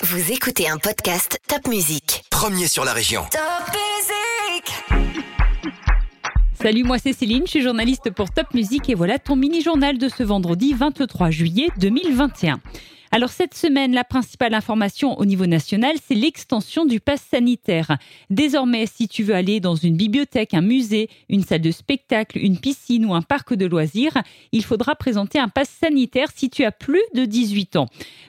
Vous écoutez un podcast Top Music. Premier sur la région. Top Music Salut, moi c'est Céline, je suis journaliste pour Top Music et voilà ton mini-journal de ce vendredi 23 juillet 2021. Alors cette semaine, la principale information au niveau national, c'est l'extension du pass sanitaire. Désormais, si tu veux aller dans une bibliothèque, un musée, une salle de spectacle, une piscine ou un parc de loisirs, il faudra présenter un pass sanitaire si tu as plus de 18 ans.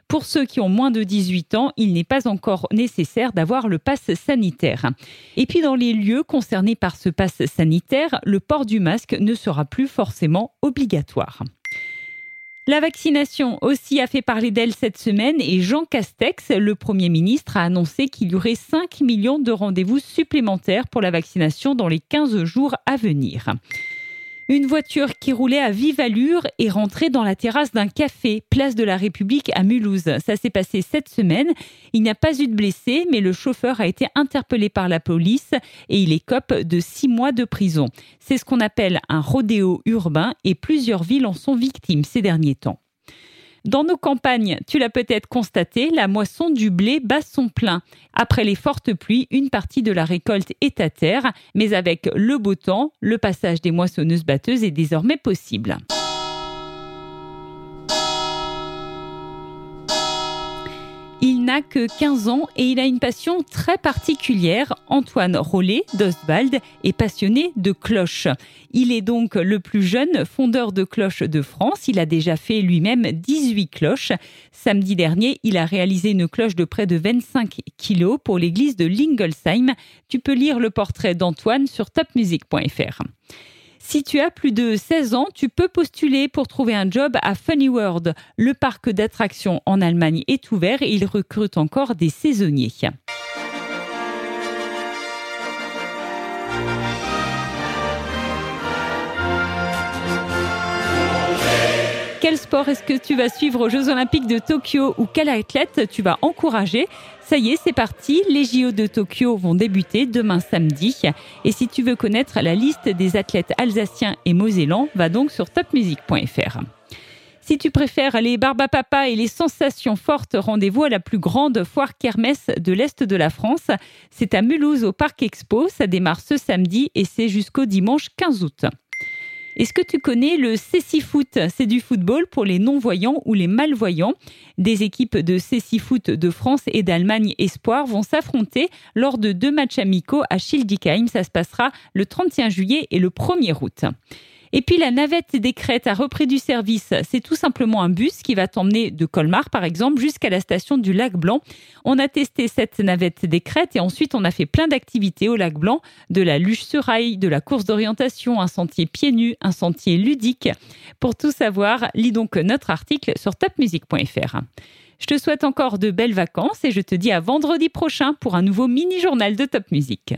Pour ceux qui ont moins de 18 ans, il n'est pas encore nécessaire d'avoir le pass sanitaire. Et puis dans les lieux concernés par ce pass sanitaire, le port du masque ne sera plus forcément obligatoire. La vaccination aussi a fait parler d'elle cette semaine et Jean Castex, le Premier ministre, a annoncé qu'il y aurait 5 millions de rendez-vous supplémentaires pour la vaccination dans les 15 jours à venir. Une voiture qui roulait à vive allure est rentrée dans la terrasse d'un café, place de la République à Mulhouse. Ça s'est passé cette semaine. Il n'y a pas eu de blessés, mais le chauffeur a été interpellé par la police et il écope de six mois de prison. C'est ce qu'on appelle un rodéo urbain et plusieurs villes en sont victimes ces derniers temps. Dans nos campagnes, tu l'as peut-être constaté, la moisson du blé bat son plein. Après les fortes pluies, une partie de la récolte est à terre, mais avec le beau temps, le passage des moissonneuses batteuses est désormais possible. N'a que 15 ans et il a une passion très particulière. Antoine Rollet d'Ostwald est passionné de cloches. Il est donc le plus jeune fondeur de cloches de France. Il a déjà fait lui-même 18 cloches. Samedi dernier, il a réalisé une cloche de près de 25 kilos pour l'église de Lingolsheim. Tu peux lire le portrait d'Antoine sur topmusic.fr. Si tu as plus de 16 ans, tu peux postuler pour trouver un job à Funny World. Le parc d'attractions en Allemagne est ouvert et il recrute encore des saisonniers. Quel sport est-ce que tu vas suivre aux Jeux Olympiques de Tokyo ou quel athlète tu vas encourager? Ça y est, c'est parti. Les JO de Tokyo vont débuter demain samedi. Et si tu veux connaître la liste des athlètes alsaciens et mosellans, va donc sur topmusic.fr. Si tu préfères les barbapapas et les sensations fortes, rendez-vous à la plus grande foire kermesse de l'Est de la France. C'est à Mulhouse au Parc Expo. Ça démarre ce samedi et c'est jusqu'au dimanche 15 août. Est-ce que tu connais le Foot C'est du football pour les non-voyants ou les malvoyants. Des équipes de Foot de France et d'Allemagne Espoir vont s'affronter lors de deux matchs amicaux à Schildikheim. Ça se passera le 31 juillet et le 1er août. Et puis la navette des crêtes a repris du service. C'est tout simplement un bus qui va t'emmener de Colmar, par exemple, jusqu'à la station du Lac Blanc. On a testé cette navette des crêtes et ensuite on a fait plein d'activités au Lac Blanc, de la luge sur rail, de la course d'orientation, un sentier pieds nus, un sentier ludique. Pour tout savoir, lis donc notre article sur topmusic.fr. Je te souhaite encore de belles vacances et je te dis à vendredi prochain pour un nouveau mini-journal de Top Music.